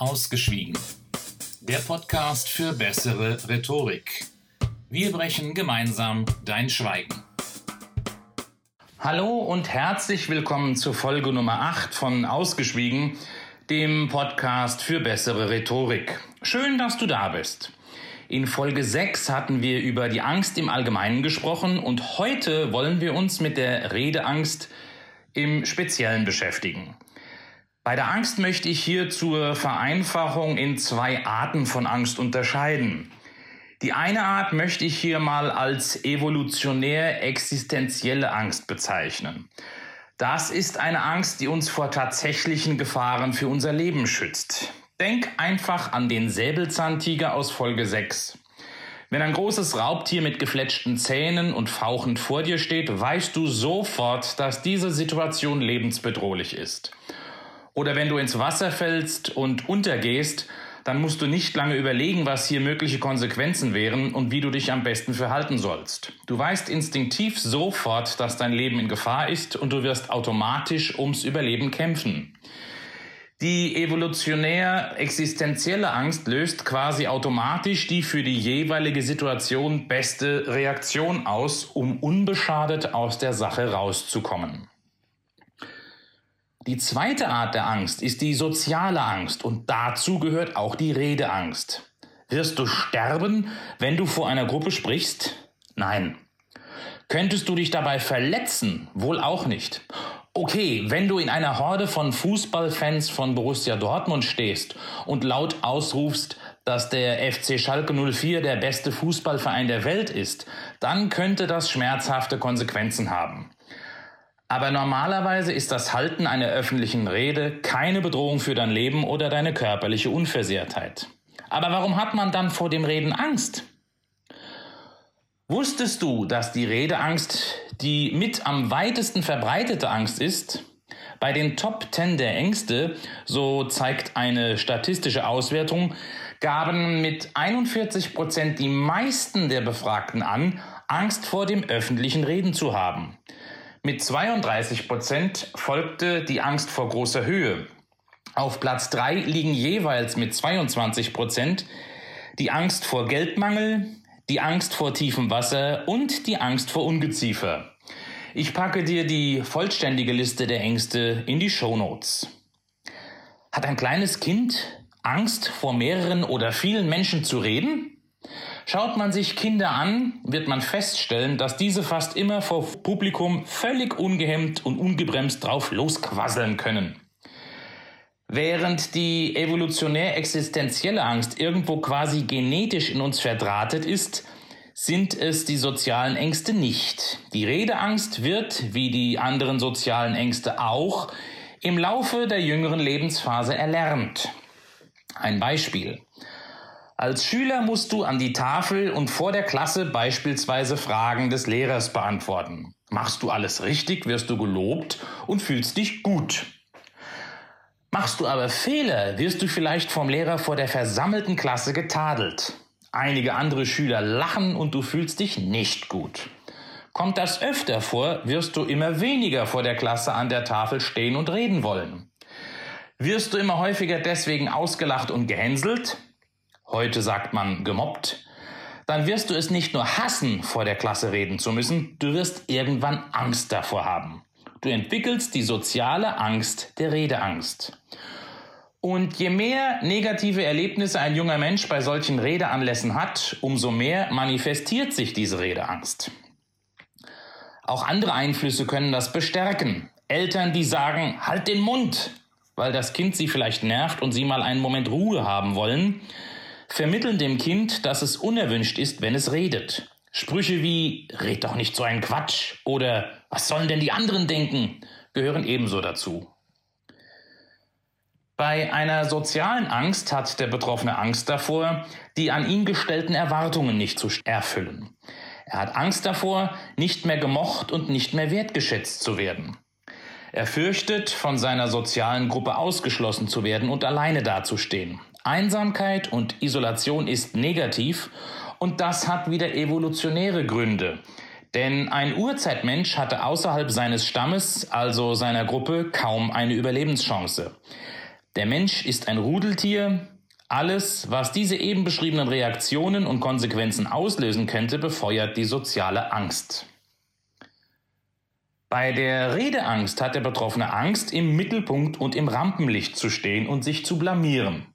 Ausgeschwiegen. Der Podcast für bessere Rhetorik. Wir brechen gemeinsam dein Schweigen. Hallo und herzlich willkommen zur Folge Nummer 8 von Ausgeschwiegen, dem Podcast für bessere Rhetorik. Schön, dass du da bist. In Folge 6 hatten wir über die Angst im Allgemeinen gesprochen und heute wollen wir uns mit der Redeangst im Speziellen beschäftigen. Bei der Angst möchte ich hier zur Vereinfachung in zwei Arten von Angst unterscheiden. Die eine Art möchte ich hier mal als evolutionär existenzielle Angst bezeichnen. Das ist eine Angst, die uns vor tatsächlichen Gefahren für unser Leben schützt. Denk einfach an den Säbelzahntiger aus Folge 6. Wenn ein großes Raubtier mit gefletschten Zähnen und fauchend vor dir steht, weißt du sofort, dass diese Situation lebensbedrohlich ist. Oder wenn du ins Wasser fällst und untergehst, dann musst du nicht lange überlegen, was hier mögliche Konsequenzen wären und wie du dich am besten verhalten sollst. Du weißt instinktiv sofort, dass dein Leben in Gefahr ist und du wirst automatisch ums Überleben kämpfen. Die evolutionär existenzielle Angst löst quasi automatisch die für die jeweilige Situation beste Reaktion aus, um unbeschadet aus der Sache rauszukommen. Die zweite Art der Angst ist die soziale Angst und dazu gehört auch die Redeangst. Wirst du sterben, wenn du vor einer Gruppe sprichst? Nein. Könntest du dich dabei verletzen? Wohl auch nicht. Okay, wenn du in einer Horde von Fußballfans von Borussia Dortmund stehst und laut ausrufst, dass der FC Schalke 04 der beste Fußballverein der Welt ist, dann könnte das schmerzhafte Konsequenzen haben. Aber normalerweise ist das Halten einer öffentlichen Rede keine Bedrohung für dein Leben oder deine körperliche Unversehrtheit. Aber warum hat man dann vor dem Reden Angst? Wusstest du, dass die Redeangst die mit am weitesten verbreitete Angst ist? Bei den Top 10 der Ängste, so zeigt eine statistische Auswertung, gaben mit 41 Prozent die meisten der Befragten an, Angst vor dem öffentlichen Reden zu haben. Mit 32 Prozent folgte die Angst vor großer Höhe. Auf Platz 3 liegen jeweils mit 22 Prozent die Angst vor Geldmangel, die Angst vor tiefem Wasser und die Angst vor Ungeziefer. Ich packe dir die vollständige Liste der Ängste in die Show Notes. Hat ein kleines Kind Angst vor mehreren oder vielen Menschen zu reden? Schaut man sich Kinder an, wird man feststellen, dass diese fast immer vor Publikum völlig ungehemmt und ungebremst drauf losquasseln können. Während die evolutionär existenzielle Angst irgendwo quasi genetisch in uns verdrahtet ist, sind es die sozialen Ängste nicht. Die Redeangst wird, wie die anderen sozialen Ängste auch, im Laufe der jüngeren Lebensphase erlernt. Ein Beispiel. Als Schüler musst du an die Tafel und vor der Klasse beispielsweise Fragen des Lehrers beantworten. Machst du alles richtig, wirst du gelobt und fühlst dich gut. Machst du aber Fehler, wirst du vielleicht vom Lehrer vor der versammelten Klasse getadelt. Einige andere Schüler lachen und du fühlst dich nicht gut. Kommt das öfter vor, wirst du immer weniger vor der Klasse an der Tafel stehen und reden wollen. Wirst du immer häufiger deswegen ausgelacht und gehänselt, heute sagt man gemobbt, dann wirst du es nicht nur hassen, vor der Klasse reden zu müssen, du wirst irgendwann Angst davor haben. Du entwickelst die soziale Angst der Redeangst. Und je mehr negative Erlebnisse ein junger Mensch bei solchen Redeanlässen hat, umso mehr manifestiert sich diese Redeangst. Auch andere Einflüsse können das bestärken. Eltern, die sagen, halt den Mund, weil das Kind sie vielleicht nervt und sie mal einen Moment Ruhe haben wollen, vermitteln dem Kind, dass es unerwünscht ist, wenn es redet. Sprüche wie red doch nicht so einen Quatsch oder was sollen denn die anderen denken gehören ebenso dazu. Bei einer sozialen Angst hat der Betroffene Angst davor, die an ihn gestellten Erwartungen nicht zu erfüllen. Er hat Angst davor, nicht mehr gemocht und nicht mehr wertgeschätzt zu werden. Er fürchtet, von seiner sozialen Gruppe ausgeschlossen zu werden und alleine dazustehen. Einsamkeit und Isolation ist negativ und das hat wieder evolutionäre Gründe. Denn ein Urzeitmensch hatte außerhalb seines Stammes, also seiner Gruppe, kaum eine Überlebenschance. Der Mensch ist ein Rudeltier. Alles, was diese eben beschriebenen Reaktionen und Konsequenzen auslösen könnte, befeuert die soziale Angst. Bei der Redeangst hat der Betroffene Angst, im Mittelpunkt und im Rampenlicht zu stehen und sich zu blamieren.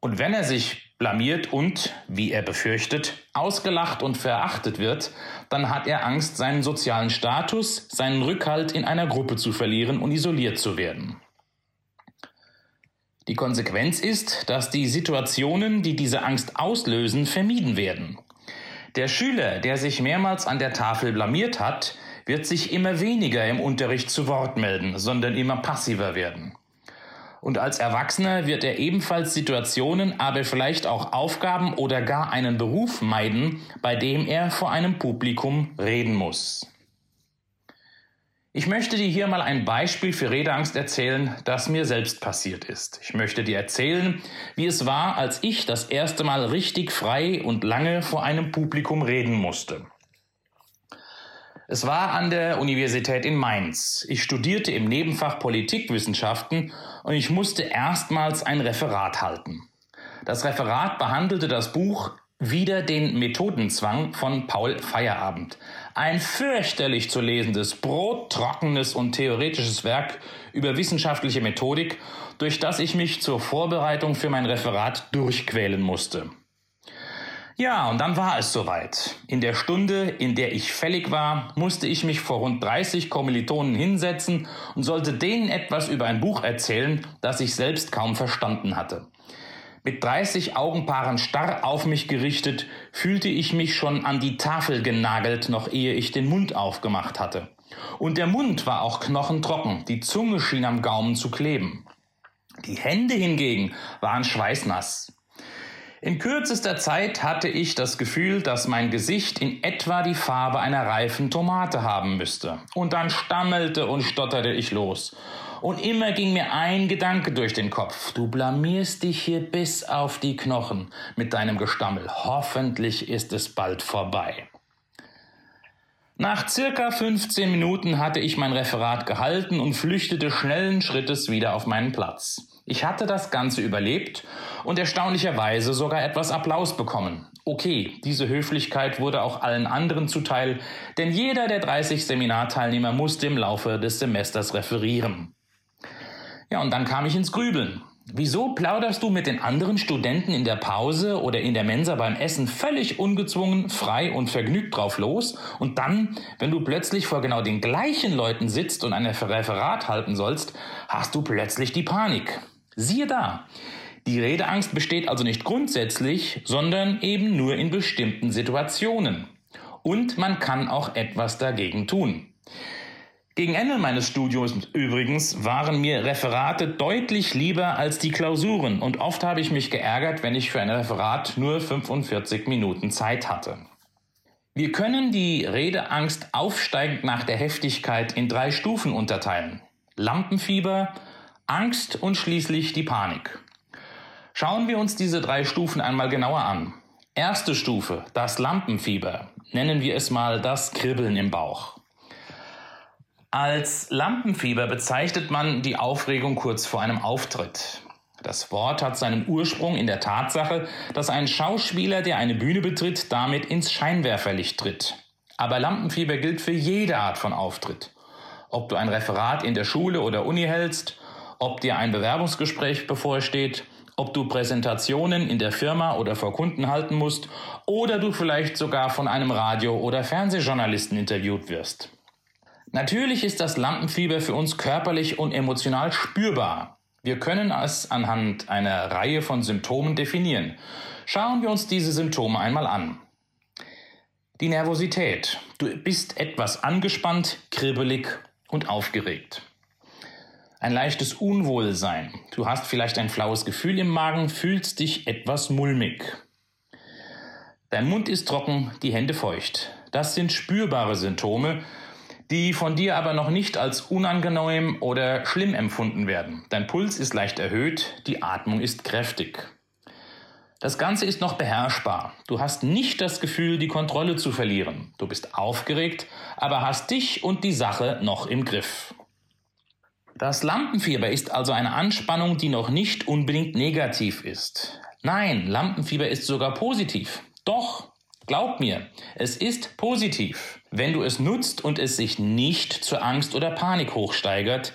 Und wenn er sich blamiert und, wie er befürchtet, ausgelacht und verachtet wird, dann hat er Angst, seinen sozialen Status, seinen Rückhalt in einer Gruppe zu verlieren und isoliert zu werden. Die Konsequenz ist, dass die Situationen, die diese Angst auslösen, vermieden werden. Der Schüler, der sich mehrmals an der Tafel blamiert hat, wird sich immer weniger im Unterricht zu Wort melden, sondern immer passiver werden. Und als Erwachsener wird er ebenfalls Situationen, aber vielleicht auch Aufgaben oder gar einen Beruf meiden, bei dem er vor einem Publikum reden muss. Ich möchte dir hier mal ein Beispiel für Redeangst erzählen, das mir selbst passiert ist. Ich möchte dir erzählen, wie es war, als ich das erste Mal richtig frei und lange vor einem Publikum reden musste. Es war an der Universität in Mainz. Ich studierte im Nebenfach Politikwissenschaften und ich musste erstmals ein Referat halten. Das Referat behandelte das Buch Wieder den Methodenzwang von Paul Feierabend. Ein fürchterlich zu lesendes, brottrockenes und theoretisches Werk über wissenschaftliche Methodik, durch das ich mich zur Vorbereitung für mein Referat durchquälen musste. Ja, und dann war es soweit. In der Stunde, in der ich fällig war, musste ich mich vor rund 30 Kommilitonen hinsetzen und sollte denen etwas über ein Buch erzählen, das ich selbst kaum verstanden hatte. Mit 30 Augenpaaren starr auf mich gerichtet, fühlte ich mich schon an die Tafel genagelt, noch ehe ich den Mund aufgemacht hatte. Und der Mund war auch knochentrocken, die Zunge schien am Gaumen zu kleben. Die Hände hingegen waren schweißnass. In kürzester Zeit hatte ich das Gefühl, dass mein Gesicht in etwa die Farbe einer reifen Tomate haben müsste. Und dann stammelte und stotterte ich los. Und immer ging mir ein Gedanke durch den Kopf. Du blamierst dich hier bis auf die Knochen mit deinem Gestammel. Hoffentlich ist es bald vorbei. Nach circa 15 Minuten hatte ich mein Referat gehalten und flüchtete schnellen Schrittes wieder auf meinen Platz. Ich hatte das Ganze überlebt und erstaunlicherweise sogar etwas Applaus bekommen. Okay, diese Höflichkeit wurde auch allen anderen zuteil, denn jeder der 30 Seminarteilnehmer musste im Laufe des Semesters referieren. Ja, und dann kam ich ins Grübeln. Wieso plauderst du mit den anderen Studenten in der Pause oder in der Mensa beim Essen völlig ungezwungen, frei und vergnügt drauf los und dann, wenn du plötzlich vor genau den gleichen Leuten sitzt und ein Referat halten sollst, hast du plötzlich die Panik. Siehe da, die Redeangst besteht also nicht grundsätzlich, sondern eben nur in bestimmten Situationen. Und man kann auch etwas dagegen tun. Gegen Ende meines Studiums übrigens waren mir Referate deutlich lieber als die Klausuren und oft habe ich mich geärgert, wenn ich für ein Referat nur 45 Minuten Zeit hatte. Wir können die Redeangst aufsteigend nach der Heftigkeit in drei Stufen unterteilen. Lampenfieber, Angst und schließlich die Panik. Schauen wir uns diese drei Stufen einmal genauer an. Erste Stufe, das Lampenfieber, nennen wir es mal das Kribbeln im Bauch. Als Lampenfieber bezeichnet man die Aufregung kurz vor einem Auftritt. Das Wort hat seinen Ursprung in der Tatsache, dass ein Schauspieler, der eine Bühne betritt, damit ins Scheinwerferlicht tritt. Aber Lampenfieber gilt für jede Art von Auftritt. Ob du ein Referat in der Schule oder Uni hältst, ob dir ein Bewerbungsgespräch bevorsteht, ob du Präsentationen in der Firma oder vor Kunden halten musst oder du vielleicht sogar von einem Radio- oder Fernsehjournalisten interviewt wirst. Natürlich ist das Lampenfieber für uns körperlich und emotional spürbar. Wir können es anhand einer Reihe von Symptomen definieren. Schauen wir uns diese Symptome einmal an. Die Nervosität. Du bist etwas angespannt, kribbelig und aufgeregt ein leichtes Unwohlsein. Du hast vielleicht ein flaues Gefühl im Magen, fühlst dich etwas mulmig. Dein Mund ist trocken, die Hände feucht. Das sind spürbare Symptome, die von dir aber noch nicht als unangenehm oder schlimm empfunden werden. Dein Puls ist leicht erhöht, die Atmung ist kräftig. Das Ganze ist noch beherrschbar. Du hast nicht das Gefühl, die Kontrolle zu verlieren. Du bist aufgeregt, aber hast dich und die Sache noch im Griff. Das Lampenfieber ist also eine Anspannung, die noch nicht unbedingt negativ ist. Nein, Lampenfieber ist sogar positiv. Doch, glaub mir, es ist positiv, wenn du es nutzt und es sich nicht zur Angst oder Panik hochsteigert.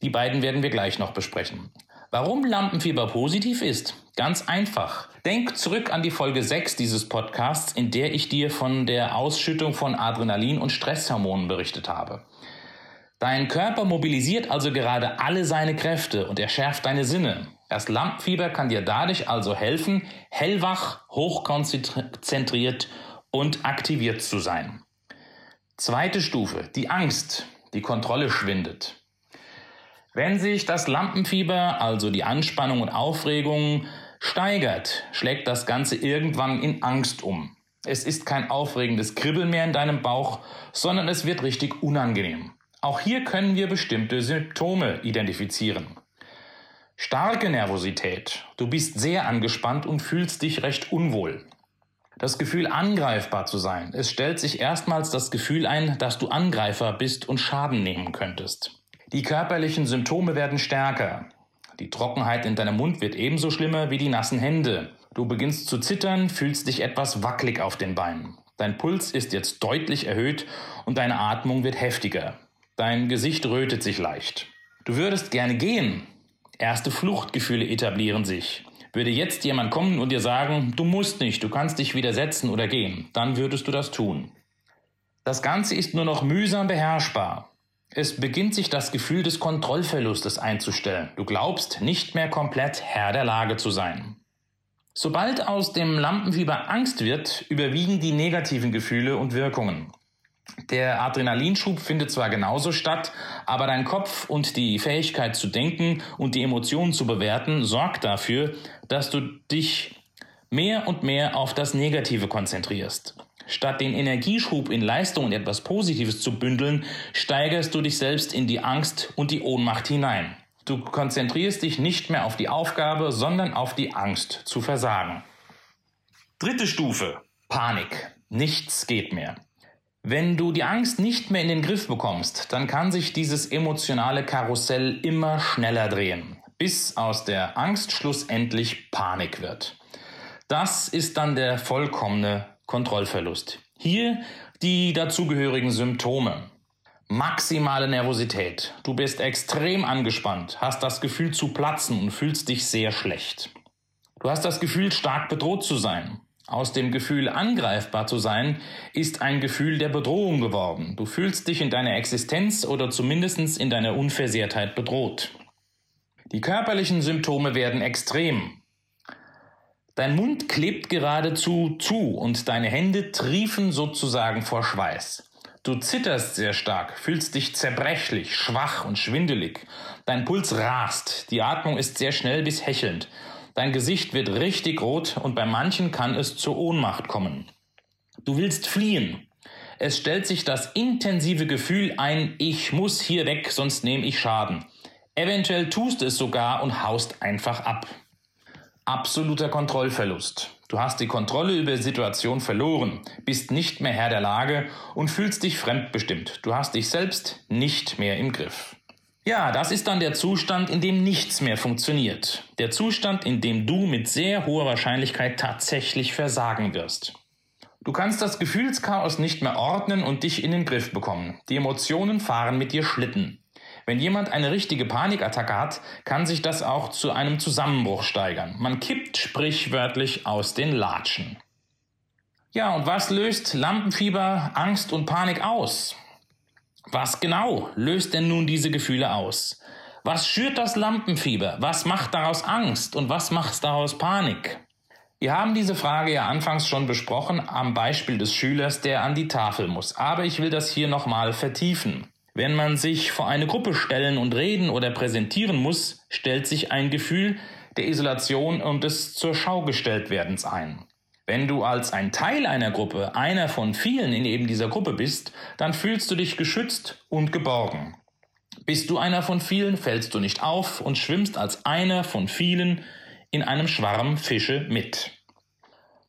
Die beiden werden wir gleich noch besprechen. Warum Lampenfieber positiv ist? Ganz einfach. Denk zurück an die Folge 6 dieses Podcasts, in der ich dir von der Ausschüttung von Adrenalin und Stresshormonen berichtet habe. Dein Körper mobilisiert also gerade alle seine Kräfte und er schärft deine Sinne. Das Lampenfieber kann dir dadurch also helfen, hellwach, hochkonzentriert und aktiviert zu sein. Zweite Stufe, die Angst, die Kontrolle schwindet. Wenn sich das Lampenfieber, also die Anspannung und Aufregung, steigert, schlägt das Ganze irgendwann in Angst um. Es ist kein aufregendes Kribbeln mehr in deinem Bauch, sondern es wird richtig unangenehm. Auch hier können wir bestimmte Symptome identifizieren. Starke Nervosität. Du bist sehr angespannt und fühlst dich recht unwohl. Das Gefühl, angreifbar zu sein. Es stellt sich erstmals das Gefühl ein, dass du Angreifer bist und Schaden nehmen könntest. Die körperlichen Symptome werden stärker. Die Trockenheit in deinem Mund wird ebenso schlimmer wie die nassen Hände. Du beginnst zu zittern, fühlst dich etwas wackelig auf den Beinen. Dein Puls ist jetzt deutlich erhöht und deine Atmung wird heftiger. Dein Gesicht rötet sich leicht. Du würdest gerne gehen. Erste Fluchtgefühle etablieren sich. Würde jetzt jemand kommen und dir sagen, du musst nicht, du kannst dich widersetzen oder gehen, dann würdest du das tun. Das Ganze ist nur noch mühsam beherrschbar. Es beginnt sich das Gefühl des Kontrollverlustes einzustellen. Du glaubst nicht mehr komplett Herr der Lage zu sein. Sobald aus dem Lampenfieber Angst wird, überwiegen die negativen Gefühle und Wirkungen. Der Adrenalinschub findet zwar genauso statt, aber dein Kopf und die Fähigkeit zu denken und die Emotionen zu bewerten sorgt dafür, dass du dich mehr und mehr auf das Negative konzentrierst. Statt den Energieschub in Leistung und etwas Positives zu bündeln, steigerst du dich selbst in die Angst und die Ohnmacht hinein. Du konzentrierst dich nicht mehr auf die Aufgabe, sondern auf die Angst zu versagen. Dritte Stufe. Panik. Nichts geht mehr. Wenn du die Angst nicht mehr in den Griff bekommst, dann kann sich dieses emotionale Karussell immer schneller drehen, bis aus der Angst schlussendlich Panik wird. Das ist dann der vollkommene Kontrollverlust. Hier die dazugehörigen Symptome. Maximale Nervosität. Du bist extrem angespannt, hast das Gefühl zu platzen und fühlst dich sehr schlecht. Du hast das Gefühl, stark bedroht zu sein. Aus dem Gefühl, angreifbar zu sein, ist ein Gefühl der Bedrohung geworden. Du fühlst dich in deiner Existenz oder zumindest in deiner Unversehrtheit bedroht. Die körperlichen Symptome werden extrem. Dein Mund klebt geradezu zu und deine Hände triefen sozusagen vor Schweiß. Du zitterst sehr stark, fühlst dich zerbrechlich, schwach und schwindelig. Dein Puls rast, die Atmung ist sehr schnell bis hechelnd. Dein Gesicht wird richtig rot und bei manchen kann es zur Ohnmacht kommen. Du willst fliehen. Es stellt sich das intensive Gefühl ein, ich muss hier weg, sonst nehme ich Schaden. Eventuell tust es sogar und haust einfach ab. Absoluter Kontrollverlust. Du hast die Kontrolle über die Situation verloren, bist nicht mehr Herr der Lage und fühlst dich fremdbestimmt. Du hast dich selbst nicht mehr im Griff. Ja, das ist dann der Zustand, in dem nichts mehr funktioniert. Der Zustand, in dem du mit sehr hoher Wahrscheinlichkeit tatsächlich versagen wirst. Du kannst das Gefühlschaos nicht mehr ordnen und dich in den Griff bekommen. Die Emotionen fahren mit dir Schlitten. Wenn jemand eine richtige Panikattacke hat, kann sich das auch zu einem Zusammenbruch steigern. Man kippt sprichwörtlich aus den Latschen. Ja, und was löst Lampenfieber, Angst und Panik aus? Was genau löst denn nun diese Gefühle aus? Was schürt das Lampenfieber? Was macht daraus Angst und was macht daraus Panik? Wir haben diese Frage ja anfangs schon besprochen am Beispiel des Schülers, der an die Tafel muss. Aber ich will das hier nochmal vertiefen. Wenn man sich vor eine Gruppe stellen und reden oder präsentieren muss, stellt sich ein Gefühl der Isolation und des zur Schau gestellt werdens ein. Wenn du als ein Teil einer Gruppe, einer von vielen in eben dieser Gruppe bist, dann fühlst du dich geschützt und geborgen. Bist du einer von vielen, fällst du nicht auf und schwimmst als einer von vielen in einem Schwarm Fische mit.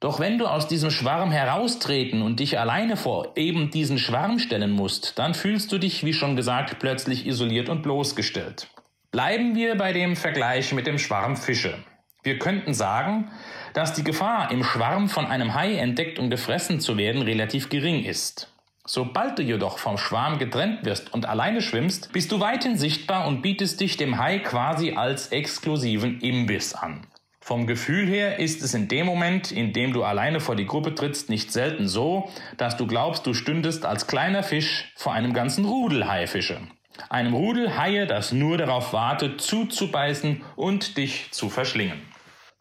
Doch wenn du aus diesem Schwarm heraustreten und dich alleine vor eben diesen Schwarm stellen musst, dann fühlst du dich, wie schon gesagt, plötzlich isoliert und bloßgestellt. Bleiben wir bei dem Vergleich mit dem Schwarm Fische. Wir könnten sagen, dass die Gefahr, im Schwarm von einem Hai entdeckt und gefressen zu werden, relativ gering ist. Sobald du jedoch vom Schwarm getrennt wirst und alleine schwimmst, bist du weithin sichtbar und bietest dich dem Hai quasi als exklusiven Imbiss an. Vom Gefühl her ist es in dem Moment, in dem du alleine vor die Gruppe trittst, nicht selten so, dass du glaubst, du stündest als kleiner Fisch vor einem ganzen Rudel Haifische. Einem Rudel Haie, das nur darauf wartet, zuzubeißen und dich zu verschlingen.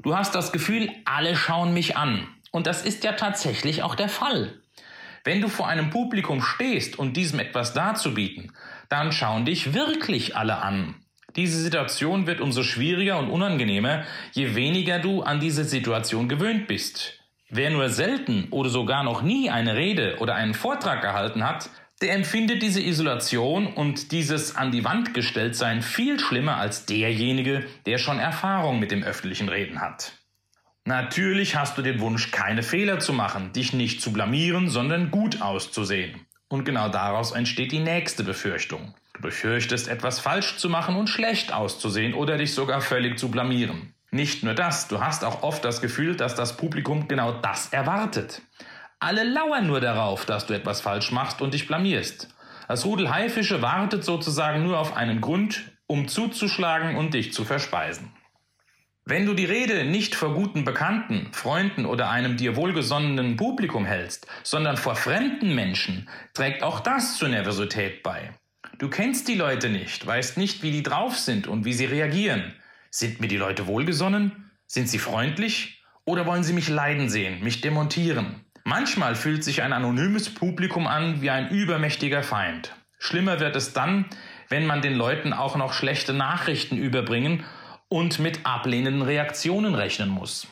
Du hast das Gefühl, alle schauen mich an. Und das ist ja tatsächlich auch der Fall. Wenn du vor einem Publikum stehst und diesem etwas darzubieten, dann schauen dich wirklich alle an. Diese Situation wird umso schwieriger und unangenehmer, je weniger du an diese Situation gewöhnt bist. Wer nur selten oder sogar noch nie eine Rede oder einen Vortrag gehalten hat, der empfindet diese Isolation und dieses an die Wand gestellt sein viel schlimmer als derjenige, der schon Erfahrung mit dem öffentlichen Reden hat. Natürlich hast du den Wunsch, keine Fehler zu machen, dich nicht zu blamieren, sondern gut auszusehen. Und genau daraus entsteht die nächste Befürchtung. Du befürchtest, etwas falsch zu machen und schlecht auszusehen oder dich sogar völlig zu blamieren. Nicht nur das, du hast auch oft das Gefühl, dass das Publikum genau das erwartet. Alle lauern nur darauf, dass du etwas falsch machst und dich blamierst. Das Rudel Haifische wartet sozusagen nur auf einen Grund, um zuzuschlagen und dich zu verspeisen. Wenn du die Rede nicht vor guten Bekannten, Freunden oder einem dir wohlgesonnenen Publikum hältst, sondern vor fremden Menschen, trägt auch das zur Nervosität bei. Du kennst die Leute nicht, weißt nicht, wie die drauf sind und wie sie reagieren. Sind mir die Leute wohlgesonnen? Sind sie freundlich? Oder wollen sie mich leiden sehen, mich demontieren? Manchmal fühlt sich ein anonymes Publikum an wie ein übermächtiger Feind. Schlimmer wird es dann, wenn man den Leuten auch noch schlechte Nachrichten überbringen und mit ablehnenden Reaktionen rechnen muss.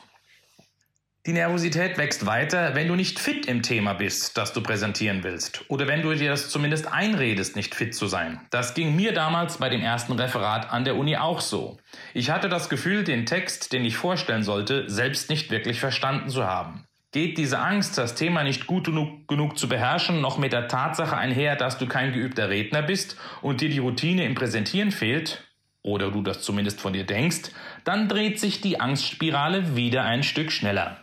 Die Nervosität wächst weiter, wenn du nicht fit im Thema bist, das du präsentieren willst. Oder wenn du dir das zumindest einredest, nicht fit zu sein. Das ging mir damals bei dem ersten Referat an der Uni auch so. Ich hatte das Gefühl, den Text, den ich vorstellen sollte, selbst nicht wirklich verstanden zu haben geht diese Angst, das Thema nicht gut genug, genug, zu beherrschen, noch mit der Tatsache einher, dass du kein geübter Redner bist und dir die Routine im Präsentieren fehlt, oder du das zumindest von dir denkst, dann dreht sich die Angstspirale wieder ein Stück schneller.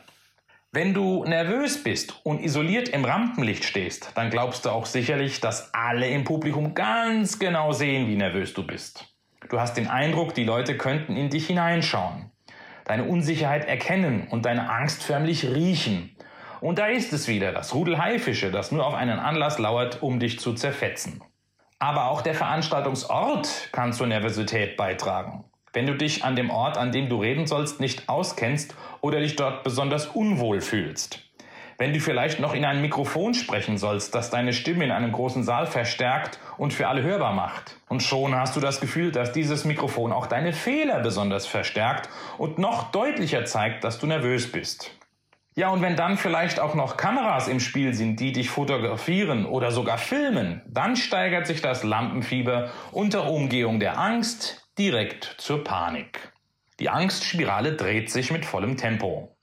Wenn du nervös bist und isoliert im Rampenlicht stehst, dann glaubst du auch sicherlich, dass alle im Publikum ganz genau sehen, wie nervös du bist. Du hast den Eindruck, die Leute könnten in dich hineinschauen deine Unsicherheit erkennen und deine Angst förmlich riechen. Und da ist es wieder, das Rudel Haifische, das nur auf einen Anlass lauert, um dich zu zerfetzen. Aber auch der Veranstaltungsort kann zur Nervosität beitragen. Wenn du dich an dem Ort, an dem du reden sollst, nicht auskennst oder dich dort besonders unwohl fühlst. Wenn du vielleicht noch in ein Mikrofon sprechen sollst, das deine Stimme in einem großen Saal verstärkt und für alle hörbar macht. Und schon hast du das Gefühl, dass dieses Mikrofon auch deine Fehler besonders verstärkt und noch deutlicher zeigt, dass du nervös bist. Ja, und wenn dann vielleicht auch noch Kameras im Spiel sind, die dich fotografieren oder sogar filmen, dann steigert sich das Lampenfieber unter Umgehung der Angst direkt zur Panik. Die Angstspirale dreht sich mit vollem Tempo.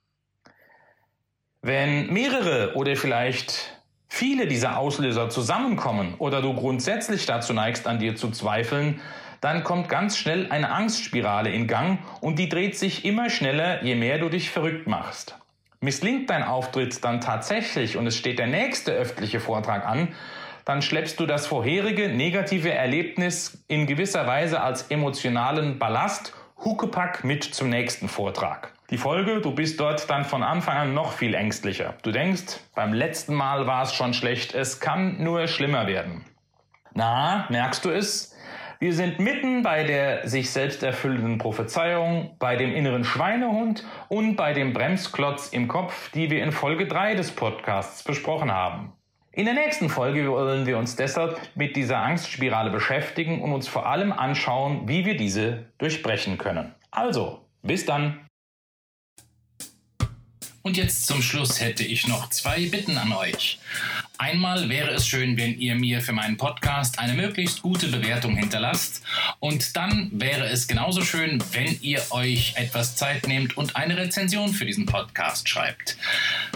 Wenn mehrere oder vielleicht viele dieser Auslöser zusammenkommen oder du grundsätzlich dazu neigst, an dir zu zweifeln, dann kommt ganz schnell eine Angstspirale in Gang und die dreht sich immer schneller, je mehr du dich verrückt machst. Misslingt dein Auftritt dann tatsächlich und es steht der nächste öffentliche Vortrag an, dann schleppst du das vorherige negative Erlebnis in gewisser Weise als emotionalen Ballast Huckepack mit zum nächsten Vortrag. Die Folge, du bist dort dann von Anfang an noch viel ängstlicher. Du denkst, beim letzten Mal war es schon schlecht, es kann nur schlimmer werden. Na, merkst du es? Wir sind mitten bei der sich selbst erfüllenden Prophezeiung, bei dem inneren Schweinehund und bei dem Bremsklotz im Kopf, die wir in Folge 3 des Podcasts besprochen haben. In der nächsten Folge wollen wir uns deshalb mit dieser Angstspirale beschäftigen und uns vor allem anschauen, wie wir diese durchbrechen können. Also, bis dann! Und jetzt zum Schluss hätte ich noch zwei Bitten an euch. Einmal wäre es schön, wenn ihr mir für meinen Podcast eine möglichst gute Bewertung hinterlasst. Und dann wäre es genauso schön, wenn ihr euch etwas Zeit nehmt und eine Rezension für diesen Podcast schreibt.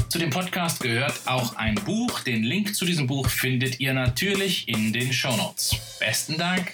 Zu dem Podcast gehört auch ein Buch. Den Link zu diesem Buch findet ihr natürlich in den Show Notes. Besten Dank.